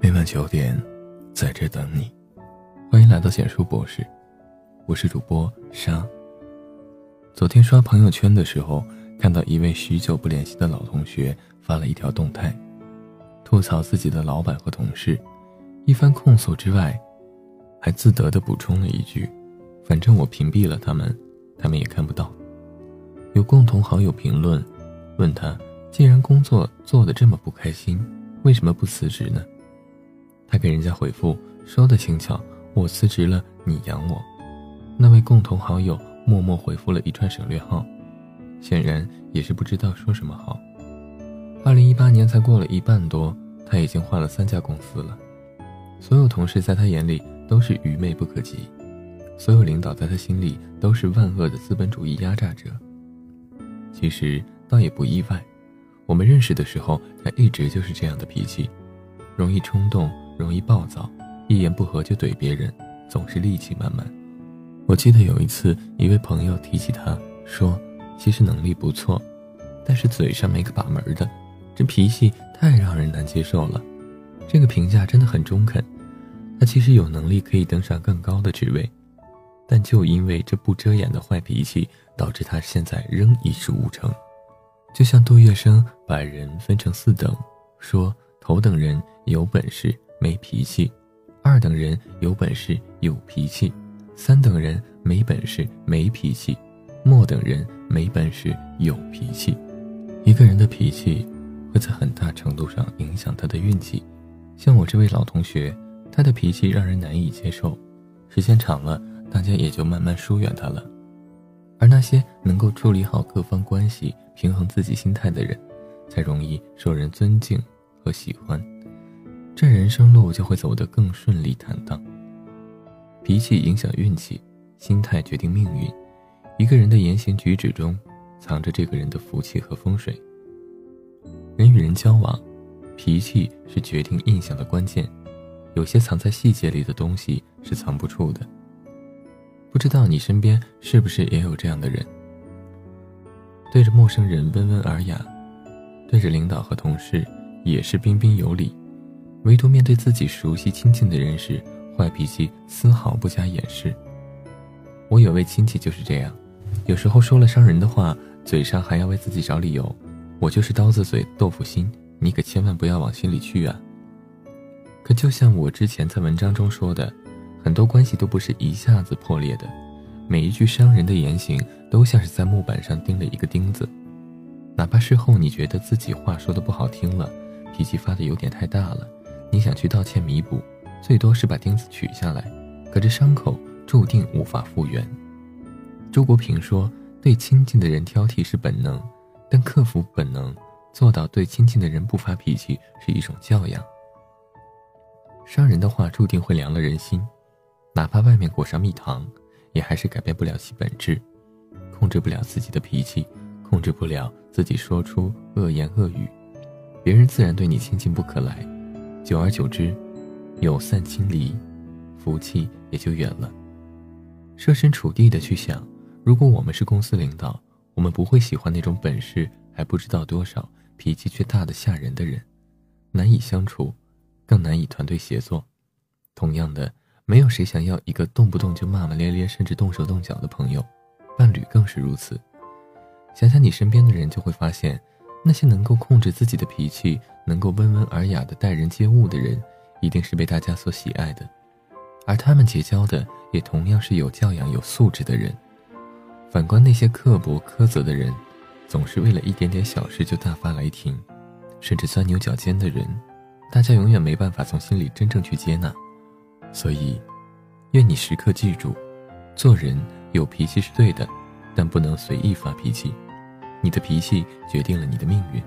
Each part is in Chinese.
每晚九点，在这等你。欢迎来到简书博士，我是主播沙。昨天刷朋友圈的时候，看到一位许久不联系的老同学发了一条动态，吐槽自己的老板和同事，一番控诉之外，还自得的补充了一句：“反正我屏蔽了他们，他们也看不到。”有共同好友评论，问他：“既然工作做得这么不开心，为什么不辞职呢？”他给人家回复说的轻巧：“我辞职了，你养我。”那位共同好友默默回复了一串省略号，显然也是不知道说什么好。二零一八年才过了一半多，他已经换了三家公司了。所有同事在他眼里都是愚昧不可及，所有领导在他心里都是万恶的资本主义压榨者。其实倒也不意外，我们认识的时候，他一直就是这样的脾气，容易冲动。容易暴躁，一言不合就怼别人，总是戾气满满。我记得有一次，一位朋友提起他，说：“其实能力不错，但是嘴上没个把门的，这脾气太让人难接受了。”这个评价真的很中肯。他其实有能力可以登上更高的职位，但就因为这不遮掩的坏脾气，导致他现在仍一事无成。就像杜月笙把人分成四等，说头等人有本事。没脾气，二等人有本事有脾气，三等人没本事没脾气，末等人没本事有脾气。一个人的脾气会在很大程度上影响他的运气。像我这位老同学，他的脾气让人难以接受，时间长了，大家也就慢慢疏远他了。而那些能够处理好各方关系、平衡自己心态的人，才容易受人尊敬和喜欢。这人生路就会走得更顺利坦荡。脾气影响运气，心态决定命运。一个人的言行举止中，藏着这个人的福气和风水。人与人交往，脾气是决定印象的关键。有些藏在细节里的东西是藏不住的。不知道你身边是不是也有这样的人？对着陌生人温文尔雅，对着领导和同事也是彬彬有礼。唯独面对自己熟悉亲近的人时，坏脾气丝毫不加掩饰。我有位亲戚就是这样，有时候说了伤人的话，嘴上还要为自己找理由。我就是刀子嘴豆腐心，你可千万不要往心里去啊。可就像我之前在文章中说的，很多关系都不是一下子破裂的，每一句伤人的言行都像是在木板上钉了一个钉子，哪怕事后你觉得自己话说的不好听了，脾气发的有点太大了。你想去道歉弥补，最多是把钉子取下来，可这伤口注定无法复原。周国平说：“对亲近的人挑剔是本能，但克服本能，做到对亲近的人不发脾气是一种教养。”伤人的话注定会凉了人心，哪怕外面裹上蜜糖，也还是改变不了其本质。控制不了自己的脾气，控制不了自己说出恶言恶语，别人自然对你亲近不可来。久而久之，有散亲离，福气也就远了。设身处地的去想，如果我们是公司领导，我们不会喜欢那种本事还不知道多少、脾气却大的吓人的人，难以相处，更难以团队协作。同样的，没有谁想要一个动不动就骂骂咧咧，甚至动手动脚的朋友，伴侣更是如此。想想你身边的人，就会发现。那些能够控制自己的脾气、能够温文尔雅的待人接物的人，一定是被大家所喜爱的，而他们结交的也同样是有教养、有素质的人。反观那些刻薄苛责的人，总是为了一点点小事就大发雷霆，甚至钻牛角尖的人，大家永远没办法从心里真正去接纳。所以，愿你时刻记住，做人有脾气是对的，但不能随意发脾气。你的脾气决定了你的命运。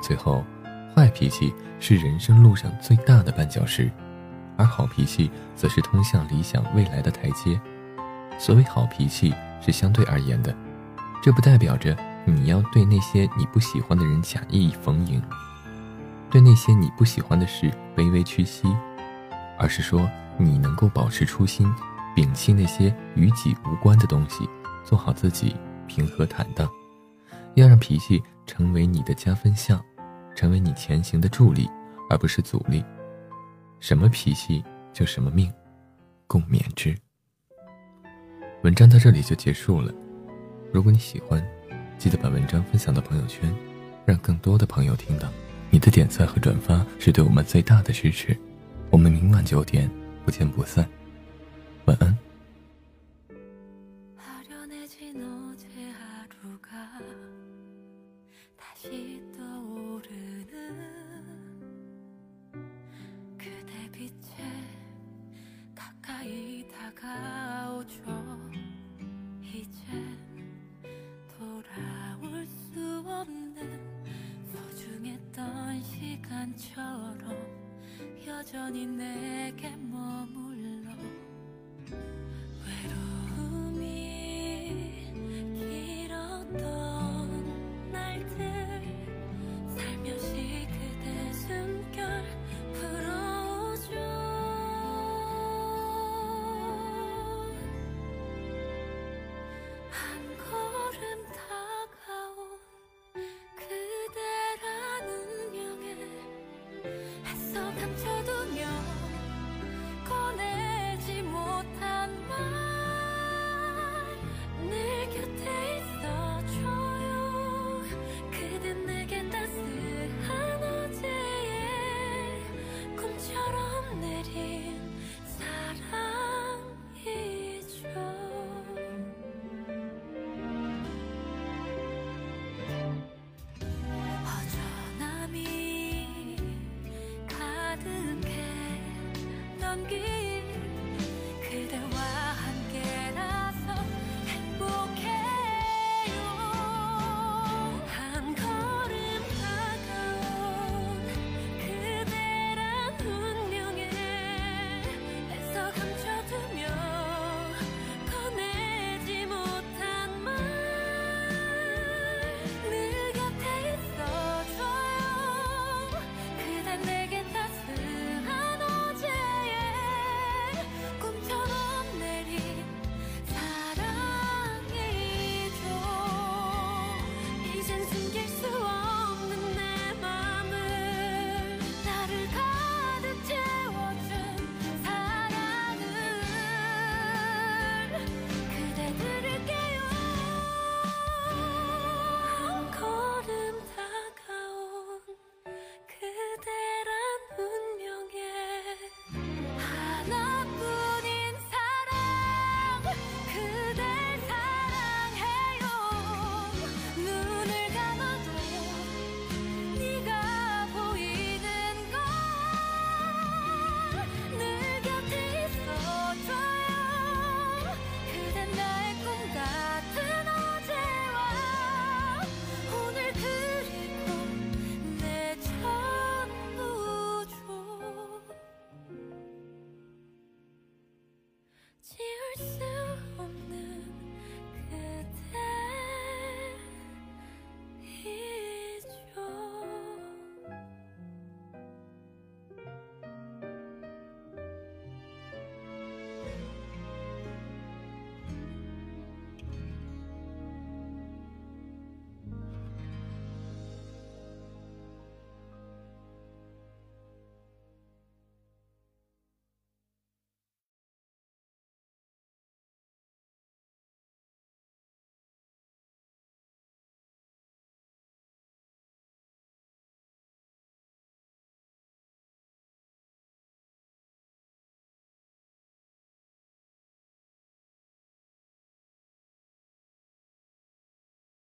最后，坏脾气是人生路上最大的绊脚石，而好脾气则是通向理想未来的台阶。所谓好脾气是相对而言的，这不代表着你要对那些你不喜欢的人假意逢迎，对那些你不喜欢的事卑微屈膝，而是说你能够保持初心，摒弃那些与己无关的东西，做好自己，平和坦荡。要让脾气成为你的加分项，成为你前行的助力，而不是阻力。什么脾气就什么命，共勉之。文章到这里就结束了。如果你喜欢，记得把文章分享到朋友圈，让更多的朋友听到。你的点赞和转发是对我们最大的支持。我们明晚九点不见不散。晚安。 여전히 내게 머물